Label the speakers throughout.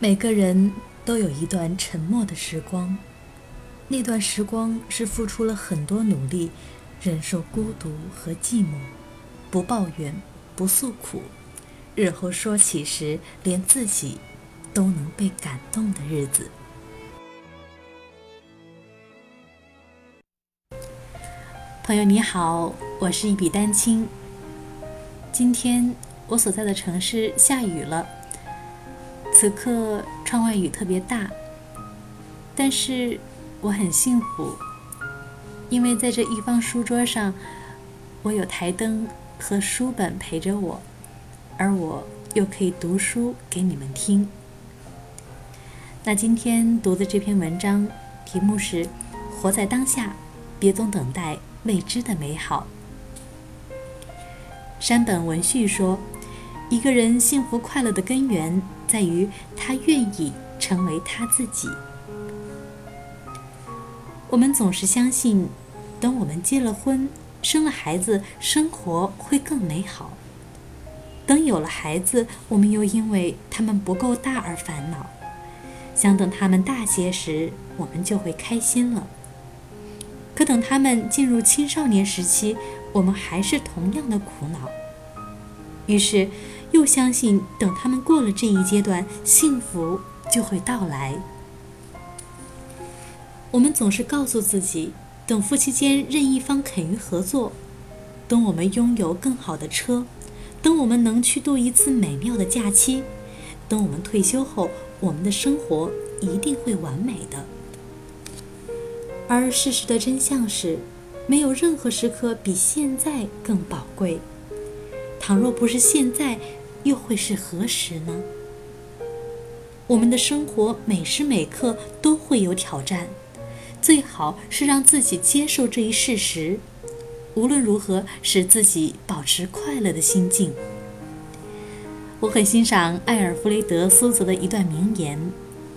Speaker 1: 每个人都有一段沉默的时光，那段时光是付出了很多努力，忍受孤独和寂寞，不抱怨，不诉苦，日后说起时，连自己都能被感动的日子。朋友你好，我是一笔丹青。今天我所在的城市下雨了。此刻窗外雨特别大，但是我很幸福，因为在这一方书桌上，我有台灯和书本陪着我，而我又可以读书给你们听。那今天读的这篇文章题目是《活在当下，别总等待未知的美好》。山本文绪说：“一个人幸福快乐的根源。”在于他愿意成为他自己。我们总是相信，等我们结了婚、生了孩子，生活会更美好。等有了孩子，我们又因为他们不够大而烦恼，想等他们大些时，我们就会开心了。可等他们进入青少年时期，我们还是同样的苦恼。于是。又相信，等他们过了这一阶段，幸福就会到来。我们总是告诉自己，等夫妻间任一方肯于合作，等我们拥有更好的车，等我们能去度一次美妙的假期，等我们退休后，我们的生活一定会完美的。而事实的真相是，没有任何时刻比现在更宝贵。倘若不是现在，又会是何时呢？我们的生活每时每刻都会有挑战，最好是让自己接受这一事实。无论如何，使自己保持快乐的心境。我很欣赏艾尔弗雷德·苏泽的一段名言，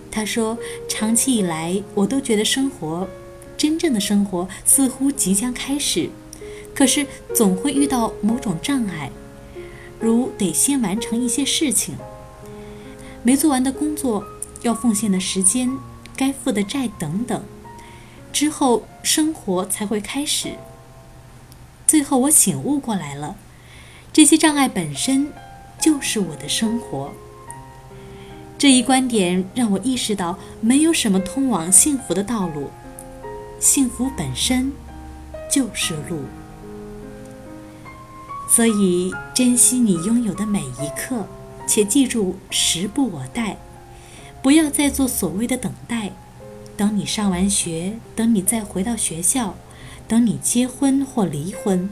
Speaker 1: 他说：“长期以来，我都觉得生活，真正的生活似乎即将开始，可是总会遇到某种障碍。”如得先完成一些事情，没做完的工作，要奉献的时间，该付的债等等，之后生活才会开始。最后我醒悟过来了，这些障碍本身就是我的生活。这一观点让我意识到，没有什么通往幸福的道路，幸福本身就是路。所以，珍惜你拥有的每一刻，且记住时不我待，不要再做所谓的等待。等你上完学，等你再回到学校，等你结婚或离婚，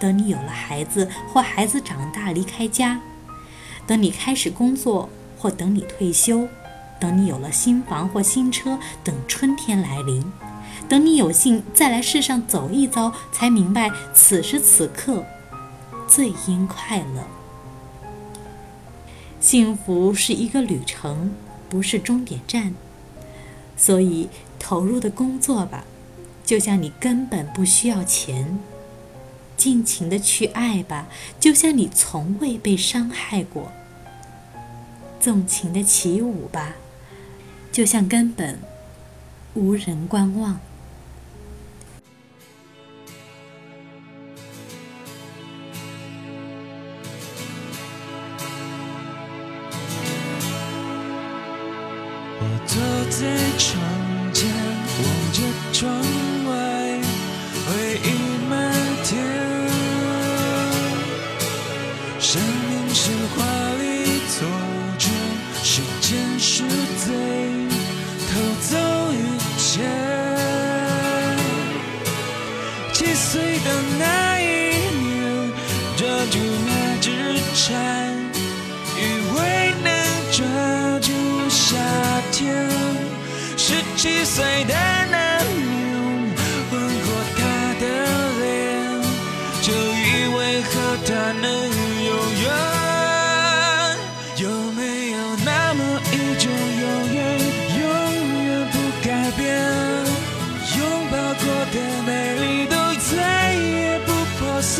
Speaker 1: 等你有了孩子或孩子长大离开家，等你开始工作或等你退休，等你有了新房或新车，等春天来临，等你有幸再来世上走一遭，才明白此时此刻。最应快乐。幸福是一个旅程，不是终点站。所以，投入的工作吧，就像你根本不需要钱；尽情的去爱吧，就像你从未被伤害过；纵情的起舞吧，就像根本无人观望。
Speaker 2: 坐在床天，十七岁的男人吻过她的脸，就以为和她能永远。有没有那么一种永远，永远不改变？拥抱过的美丽都再也不破碎，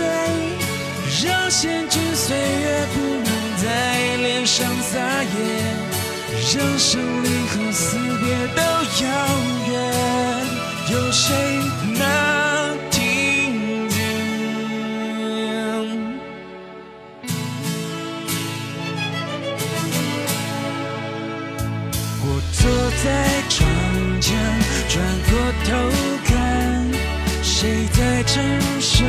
Speaker 2: 让陷进岁月不能在脸上撒野。让生命死别都遥远，有谁能听见？我坐在窗前，转过头看，谁在沉睡？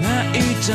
Speaker 2: 那一张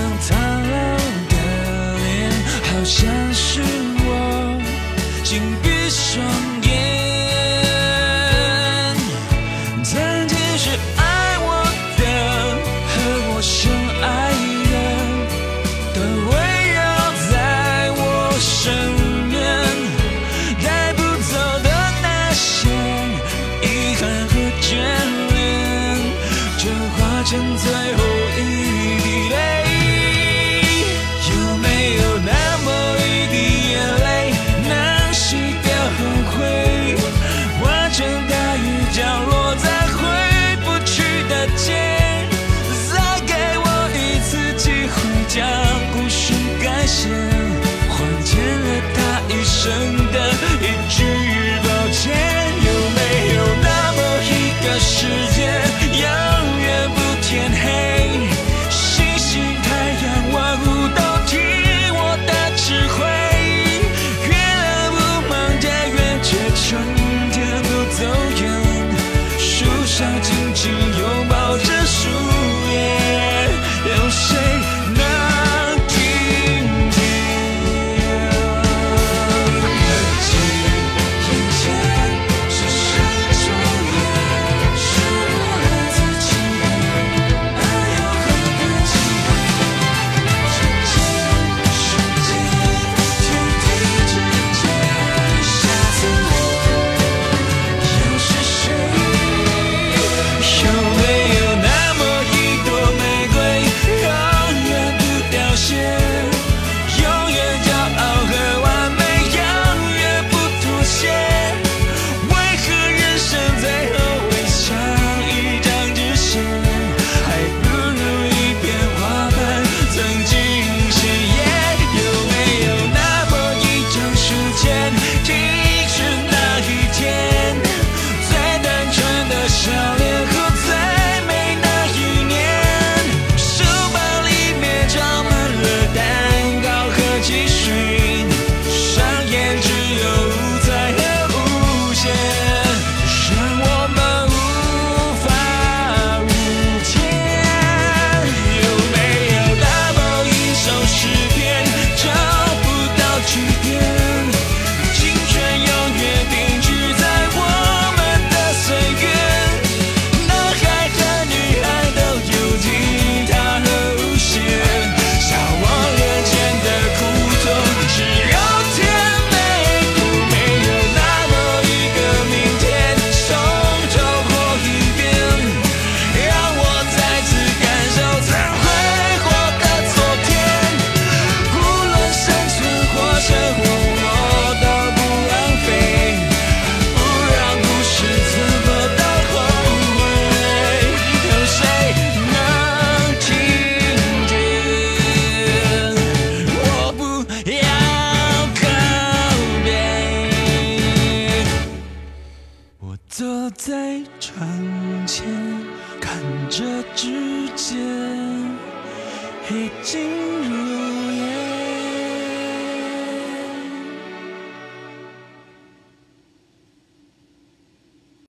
Speaker 2: 坐在窗前看着指尖已经如